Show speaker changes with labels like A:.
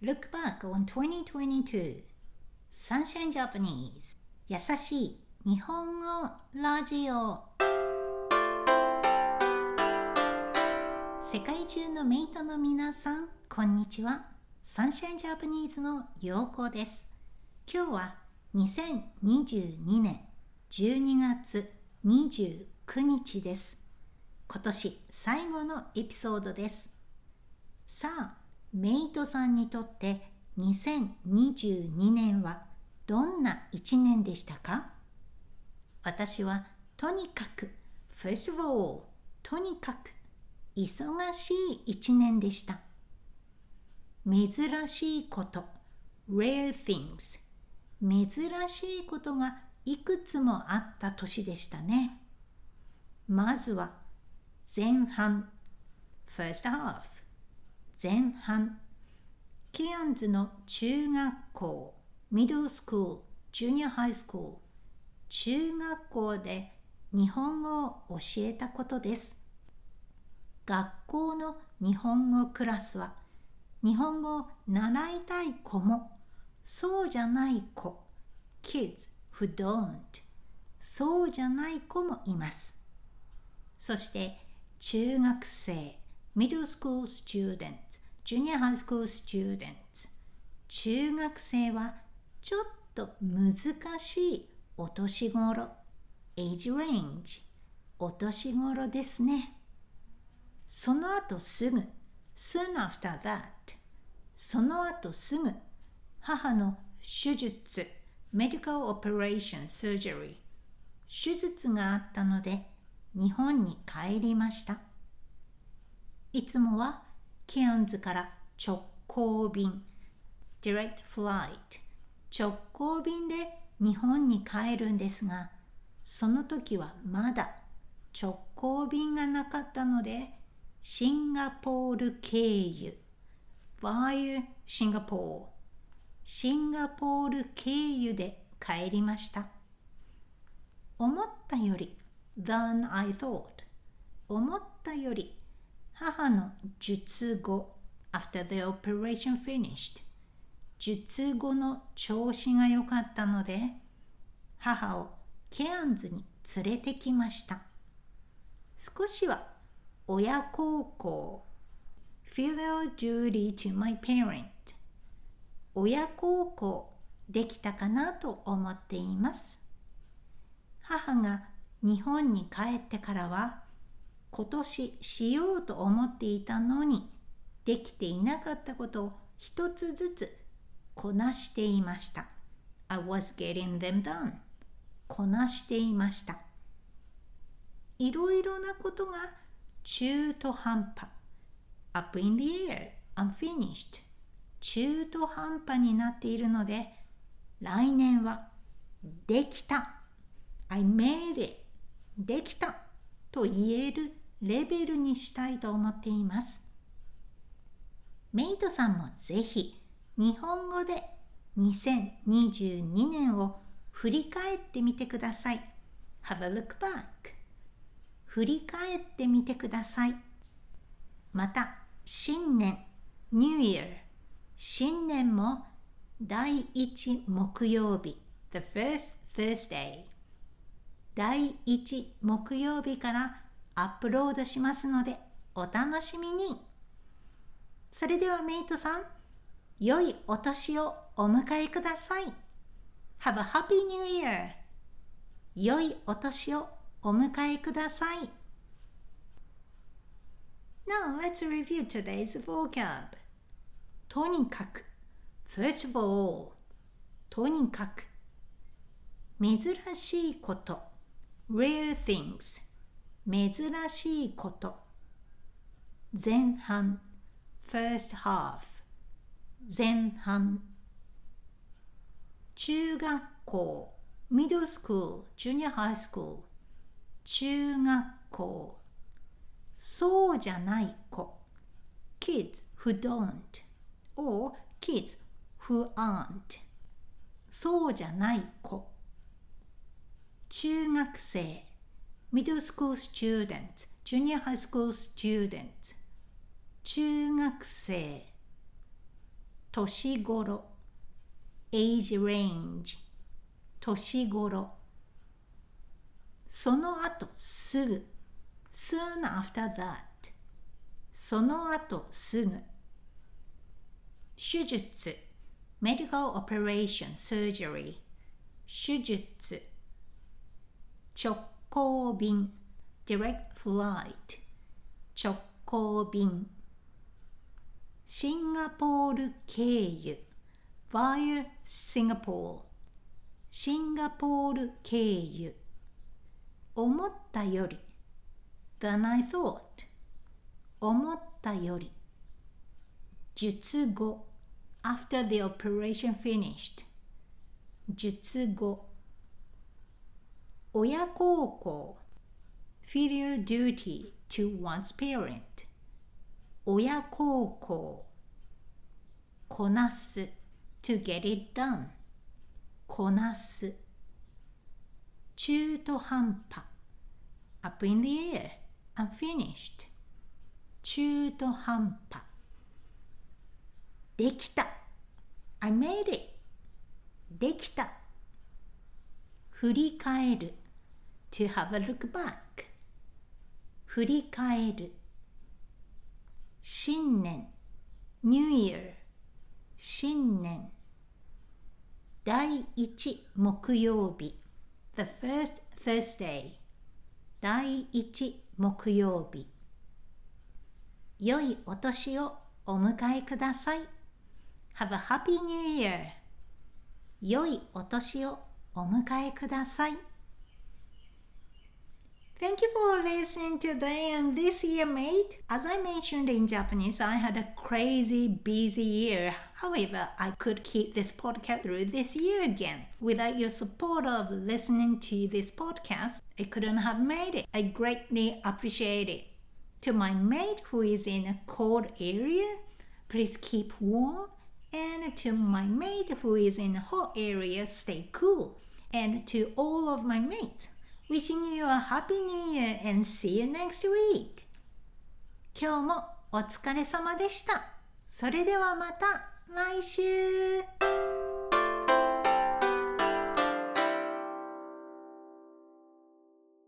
A: Look back on 2022 Sunshine Japanese. 優しい。日本語ラジオ。世界中のメイトの皆さんこんにちは。Sunshine Japanese のようこです。今日は2022年12月29日です。今年最後のエピソードです。さあメイトさんにとって2022年はどんな一年でしたか？私はとにかく First of all とにかく忙しい一年でした。珍しいこと rare things 珍しいことがいくつもあった年でしたね。まずは前半 first half 前半。キアンズの中学校ミドルスクールジュニアハイスクール中学校で日本語を教えたことです。学校の日本語クラスは日本語を習いたい子もそうじゃない子 kids who don't そうじゃない子もいます。そして中学生 middle school student ジュニアハイスクールスチューデンツ中学生はちょっと難しいお年頃。Age range お年頃ですね。その後すぐ。Soon after that その後すぐ母の手術。Medical operation surgery 手術があったので日本に帰りました。いつもはケアンズから直行便。Direct flight 直行便で日本に帰るんですがその時はまだ直行便がなかったのでシンガポール経由。Via シンガポールシンガポール経由で帰りました。思ったより than I thought 思ったより母の術後 after the operation finished 術後の調子が良かったので母をケアンズに連れてきました。少しは親孝行。Filial duty to my parent 親孝行できたかなと思っています。母が日本に帰ってからは今年しようと思っていたのにできていなかったことを一つずつこなしていました。I was getting them done. こなしていました。いろいろなことが中途半端。up in the air, unfinished. 中途半端になっているので、来年はできた。I made it. できたと言えるレベルにしたいと思っています。メイトさんもぜひ日本語で2022年を振り返ってみてください。Have a look back. 振り返ってみてください。また、新年、New Year、新年も第1木曜日、The first Thursday。第1木曜日からアップロードしますのでお楽しみに。それではメイトさん良いお年をお迎えください。Have a happy new year. 良いお年をお迎えください。Now let's review today's vocab. とにかく First of all とにかく珍しいこと。Rare things. 珍しいこと前半 first half 前半中学校 middle school junior high school 中学校そうじゃない子 kids who don't or kids who aren't そうじゃない子中学生 middle school student, junior high school student 中学生年頃 age range 年頃その後すぐ soon after that その後すぐ手術 medical operation surgery 手術直行便 direct flight 直行便シンガポール経由 via Singapore シンガポール経由思ったより than I thought 思ったより術後 after the operation finished 術後親孝行 filial duty to one's parent 親孝行こなす to get it done こなす中途半端 up in the air unfinished 中途半端できた I made it できた振り返る to have a look back 振り返る新年 New Year 新年第一木曜日 The first Thursday 第一木曜日良いお年をお迎えください Have a happy new year 良いお年をお迎えください Thank you for listening today and this year, mate. As I mentioned in Japanese, I had a crazy busy year. However, I could keep this podcast through this year again. Without your support of listening to this podcast, I couldn't have made it. I greatly appreciate it. To my mate who is in a cold area, please keep warm. And to my mate who is in a hot area, stay cool. And to all of my mates, Wishing you a happy new year and see you next week! 今日もお疲れ様でした。それではまた来週